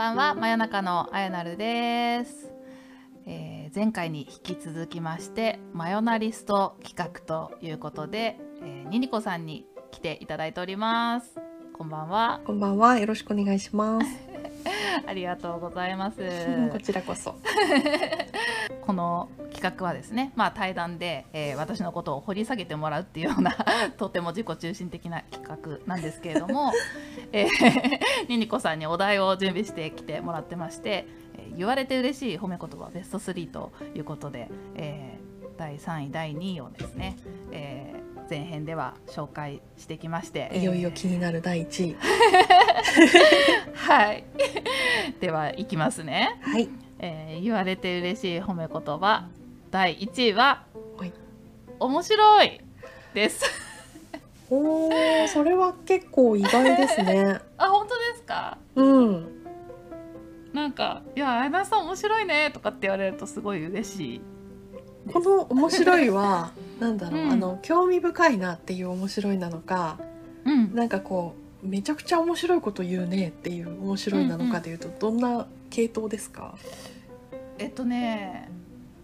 ばんは真夜中のあやなるです、えー前回に引き続きましてマヨナリスト企画ということで、えー、ニニコさんに来ていただいておりますこんばんはこんばんは。よろしくお願いします。ありがとうございます こちらこそ。この企画はですね、まあ、対談で、えー私のことを掘り下げてもらうっていうようなとても自己中心的な企画なんですけれども、えニコさんにお題を準備してきてもらってまして、えー言われて嬉しい褒め言葉ベスト3ということで、えー第3位第2位をですね、えー前編では紹介してきましていよいよ気になる第一位。はい ではいきますね。はい。えー言われて嬉しい褒め言葉第1位ははい面白いですおお、それは結構意外ですね。あ本当ですか？うん。なんか「いや綾菜さん面白いね」とかって言われるとすごい嬉しいこの面白いは、なんだろう、うんあの興味深いなっていう面白いなのか、うんなんかこうめちゃくちゃ面白いこと言うねっていう面白いなのかでいうと、どんな系統ですか？えっとね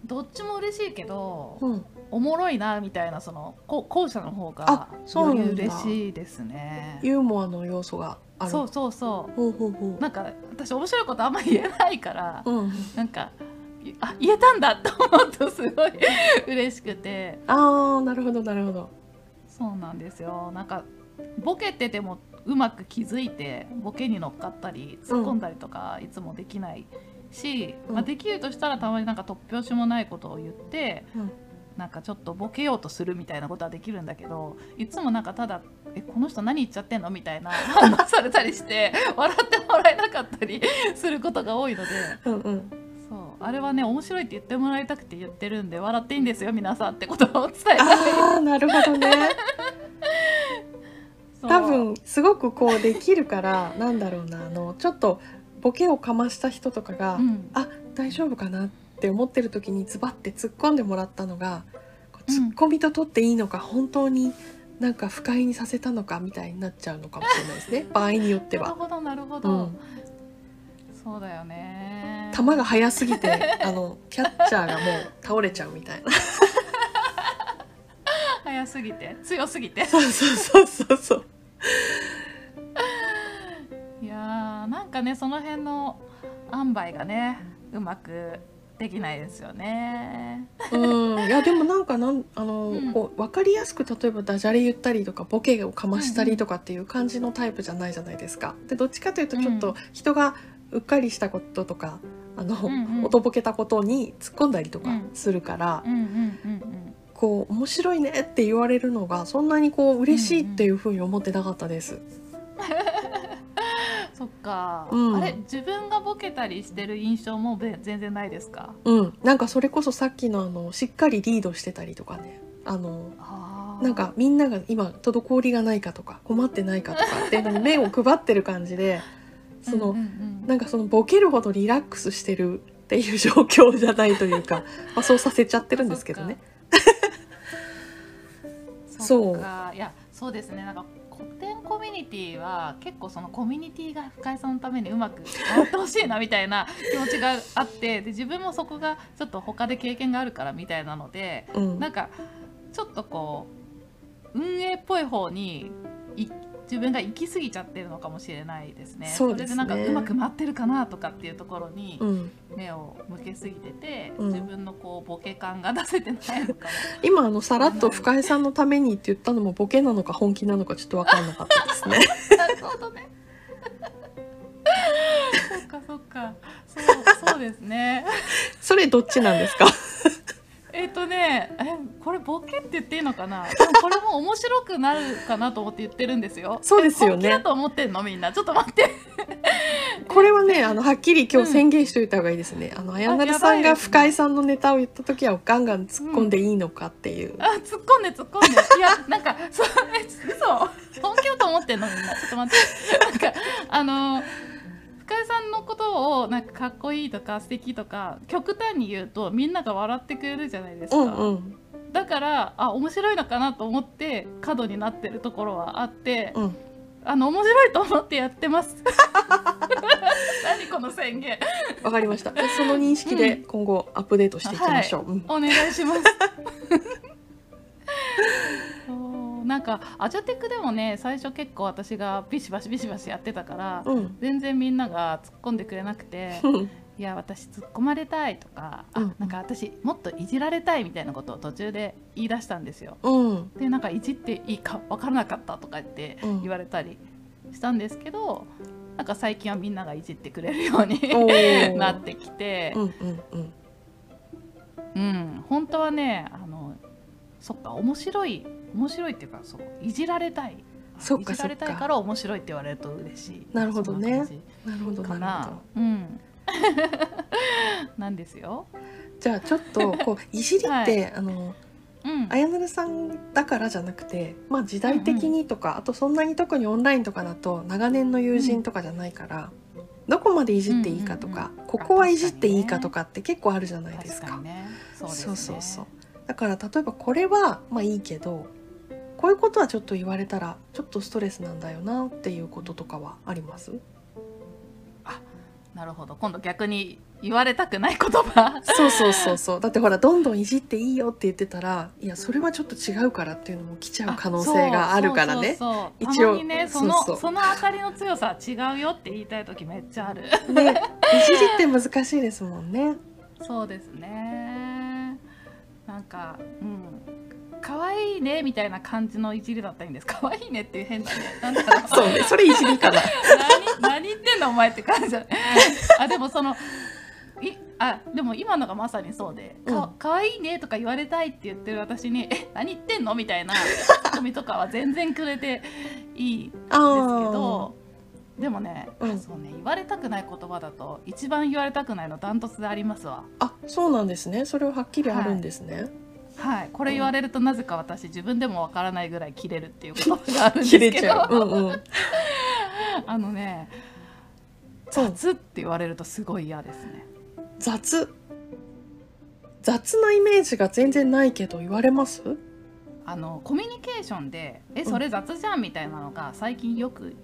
どっちも嬉しいけどうん。おもろいなみたいなそのこ後者の方があそうなんだより嬉しいですねユーモアの要素がある。そうそうそほうほうほうなんか私面白いことあんま言えないからう。うん。なんかあ言えたんだと思うとすごい嬉しくてああ、なるほどなるほど。そうなんですよなんかボケててもうまく気づいてボケに乗っかったり突っ込んだりとかいつもできないし、うんまあ、できるとしたらたまになんか突拍子もないことを言って、うんなんかちょっとボケようとするみたいなことはできるんだけどいつもなんかただ「えこの人何言っちゃってんの?」みたいな 反応されたりして笑ってもらえなかったりすることが多いので。うんうん。あれはね面白いって言ってもらいたくて言ってるんで笑っていいんですよ皆さんってことを伝えたい。ああ、なるほどね。多分すごくこうできるからなんだろうなあのちょっとボケをかました人とかが、うん。あ大丈夫かなって思ってる時にズバッて突っ込んでもらったのがこううん。突っ込みと取っていいのか、本当になんか不快にさせたのかみたいになっちゃうのかもしれないですね。場合によっては。なるほどなるほど、うん、そうだよね球が速すぎてあのキャッチャーがもう倒れちゃうみたいな。早すぎて？強すぎて？そうそうそうそうそう。いやーなんかねその辺の塩梅がねうまくできないですよね。うん、いやでもなんかなんあの、うん。こう分かりやすく例えばダジャレ言ったりとかボケをかましたりとかっていう感じのタイプじゃないじゃないですか。でどっちかというとちょっうん。と人がうっかりしたこととかあの、うんうん。おとぼけたことに突っ込んだりとかうん。するから、こう面白いねって言われるのがそんなにこう嬉しいっていうふうに思ってなかったです。そっか、うん。あれ自分がボケたりしてる印象もべ全然ないですか？うん、なんかそれこそさっきのあのしっかりリードしてたりとかね。あのなんかみんなが今滞りがないかとか困ってないかとかっていうのに目を配ってる感じでその、うんうんうんなんかそのボケるほどリラックスしてるっていう状況じゃないというか、まあ、そうさせちゃってるんですけどね。そっか。いやそうですね。なんか古典コミュニティは結構そのコミュニティが深井さんのためにうまく回ってほしいなみたいな気持ちがあってで自分もそこがちょっと他で経験があるからみたいなのでうん。なんかちょっとこう運営っぽい方にい自分が行き過ぎちゃってるのかもしれないですね。そうですねれでなんかうまく回ってるかなとかっていうところにうん、目を向けすぎてて、うん自分のこうボケ感が出せてないのかも今あのさらっと深井さんのためにって言ったのもボケなのか本気なのかちょっと分かんなかったですね。なるほどね。そっかそっか。そうそうですね。それどっちなんですか？とね、えこれボケって言っていいのかな？でもこれも面白くなるかなと思って言ってるんですよ。そうですよねだと思ってんの？みんな。ちょっと待って。これはねあのはっきり今日宣言しておいた方がいいですね。あの綾成さんが深井さんのネタを言った時はガンガン突っ込んでいいのかっていう。あ突っ込んで突っ込んで。いやなんかそうえ嘘？本気だと思ってんの？みんな。ちょっと待って。なんかあの。深井さんのことをなんかかっこいいとか素敵とか極端に言うとみんなが笑ってくれるじゃないですか、うんうん。だからあ面白いのかなと思って角になってるところはあって、うん。あの面白いと思ってやってます。何この宣言。わかりました。その認識で今後アップデートしていきましょう、うん。お願いします なんかアジャテクでもね最初結構私がビシバシビシバシやってたから、うん。全然みんなが突っ込んでくれなくてうん。いや私突っ込まれたいとか、うん。あなんか私もっといじられたいみたいなことを途中で言い出したんですよ。うん。でなんかいじっていいか分からなかったとか言ってうん。言われたりしたんですけど、なんか最近はみんながいじってくれるように なってきて。う、んうんうん。うん、本当はねあのそっか面白い面白いっていうかそういじられたい。そっかいじられたいから面白いって言われると嬉しい。なるほどね。な。るほどかなるほなど。うん。なんですよ。じゃあちょっとこう いじりって、はい。あのうん。あやなるさんだからじゃなくて、まあ、時代的にとか、あとそんなに特にオンラインとかだと長年の友人とかじゃないから、どこまでいじっていいかとか、うんうんうん。ここはいじっていいかとかって結構あるじゃないですか。確かにね。そうですね。そうそうそう。だから例えばこれはまあいいけどこういうことはちょっと言われたらちょっとストレスなんだよなっていうこととかはあります？なるほど。今度逆に言われたくない言葉。そうそうそうそう。だってほらどんどんいじっていいよって言ってたらいやそれはちょっと違うからっていうのも来ちゃう可能性があるからね。一応。ねそのその当たりの強さは違うよって言いたい時めっちゃある。ねいじりって難しいですもんね。そうですね。なんかうん可愛いねみたいな感じのいじりだったんです。可愛いねっていう変だねなんだろう。そうねそれいじりかな。何何言ってんのお前って感じだあでもそのいあでも今のがまさにそうで「かうん。かわいいね」とか言われたいって言ってる私に「え何言ってんの?」みたいな ツッコミとかは全然くれていいんですけあどでもね、うん。そうね言われたくない言葉だと一番言われたくないのダントツでありますわ。あそうなんですね。それははっきりあるんですね。はいこれ言われるとなぜか私自分でもわからないぐらい切れるっていうことがあるんです切けど。れちゃう。うんうん。あのね雑って言われるとすごい嫌ですね。雑？雑なイメージが全然ないけど言われます？あのコミュニケーションで「えそれ雑じゃん」みたいなのが最近よく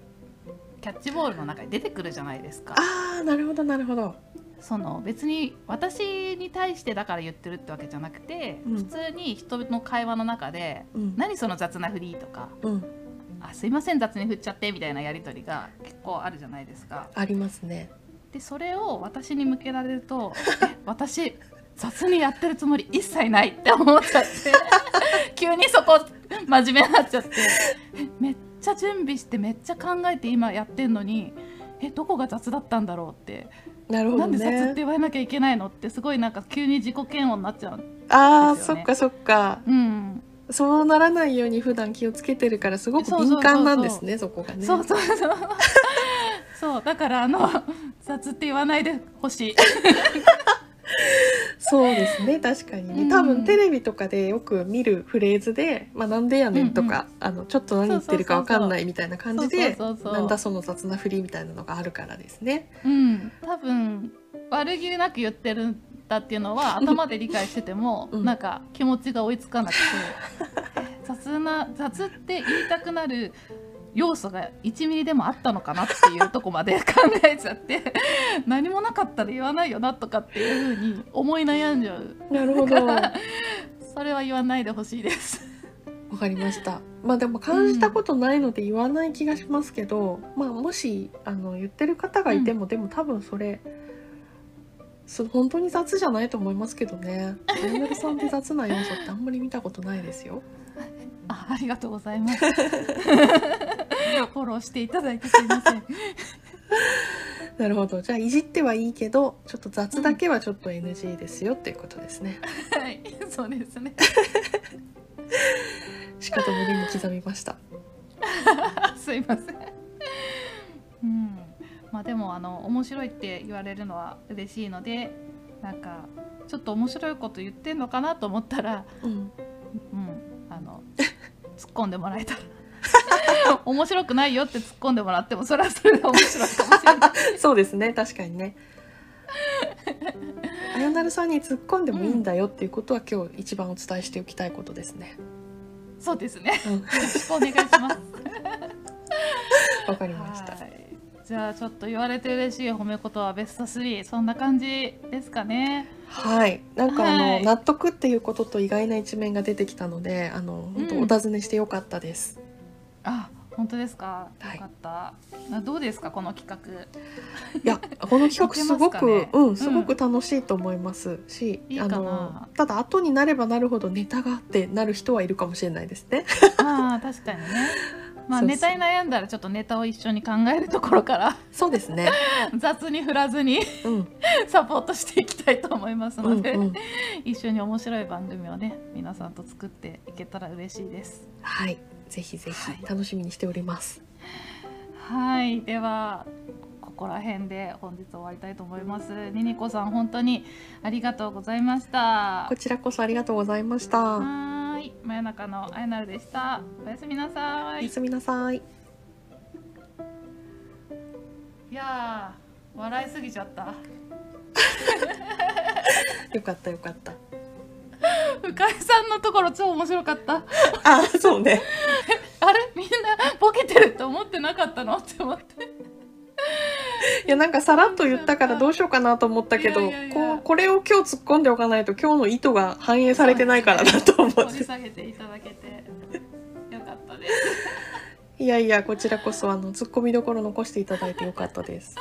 キャッチボールの中に出てくるじゃないですか。あーなるほどなるほど。その別に私に対してだから言ってるってわけじゃなくて、うん普通に人の会話の中でうん「何その雑な振り」とかうん「あすいません雑に振っちゃって」みたいなやり取りが結構あるじゃないですか。ありますね。でそれを私に向けられると「え私雑にやってるつもり一切ない」って思っちゃって 急にそこ真面目になっちゃってえめっちゃ準備してめっちゃ考えて今やってんのにえどこが雑だったんだろうって、なるほどなんで雑ってね。言われなきゃいけないのってすごいなんか急に自己嫌悪になっちゃう。ああ、そっかそっか。うん、そうならないように普段気をつけてるからすごくそうそうそうそう敏感なんですねそこがね。そうそうそうそうだからあの雑って言わないでほしい。そうですね確かにね、うん。多分テレビとかでよく見るフレーズで「まあ、なんでやねん」とか、あのちょっと何言ってるかわかんないみたいな感じでなんだその雑な振りみたいなのがあるからですね。うん、多分悪気なく言ってるんだっていうのは 頭で理解してても、うん。なんか気持ちが追いつかなくて。雑な雑って言いたくなる要素が1ミリでもあったのかなっていうとこまで考えちゃって 何もなかったら言わないよなとかっていうふうに思い悩んじゃうなるほどわ それは言わないでほしいです。かりました。まあでも感じたことないので言わない気がしますけど、まあもしあの言ってる方がいても、でも多分それそ本当に雑じゃないと思いますけどね。あやなるさんって雑な要素ってあんまり見たことないですよ。あありがとうございます。フォローしていただいてすいません。なるほど。じゃあいじってはいいけど、ちょっと雑だけはちょっと NG ですよっていうことですね。はい、そうですね。しかと胸に刻みました。すいません。うん、まあでもあの面白いって言われるのは嬉しいので、なんかちょっと面白いこと言ってんのかなと思ったら、うん。うん、あの突っ込んでもらえたら。面白くないよって突っ込んでもらってもそれはそれで面白いかもしれない。そうですね。確かにね。あやなるさんに突っ込んでもいいんだよっていうことは、今日一番お伝えしておきたいことですね。そうですね。うん。よろしくお願いします。わかりました。はいじゃあちょっと言われて嬉しい褒め言葉ベスト3そんな感じですかねはい、なんかあの、はい納得っていうことと意外な一面が出てきたので、あの本当うんお尋ねしてよかったです。あ本当ですか？はい。よかった、あどうですか？この企画。いや、この企画すごく、ね？うん、すごく楽しいと思いますし、あいいかな。のただ後になればなるほどネタがあってなる人はいるかもしれないですね。ああ確かにね。まあネタに悩んだらちょっとネタを一緒に考えるところからそうですね。雑に振らずにうん、サポートしていきたいと思いますうん、ので、うん、一緒に面白い番組をね皆さんと作っていけたら嬉しいです。はい、ぜひぜはいひ楽しみにしております。はいではここら辺で本日終わりたいと思いますニニコさん本当にありがとうございましたこちらこそありがとうございました。はーい真夜中のあやなるでしたおやすみなさいおやすみなさい。いやー笑いすぎちゃった よかったよかった。深井さんのところ超面白かった。あ、そうね。あれ？みんなボケてるって思ってなかったの？って思って。いやなんかさらっと言ったからどうしようかなと思ったけどこうこれを今日突っ込んでおかないと今日の意図が反映されてないからだと思っ掘りて下げていただけて。よかったです。いやいやこちらこそあの突っ込みどころ残していただいてよかったです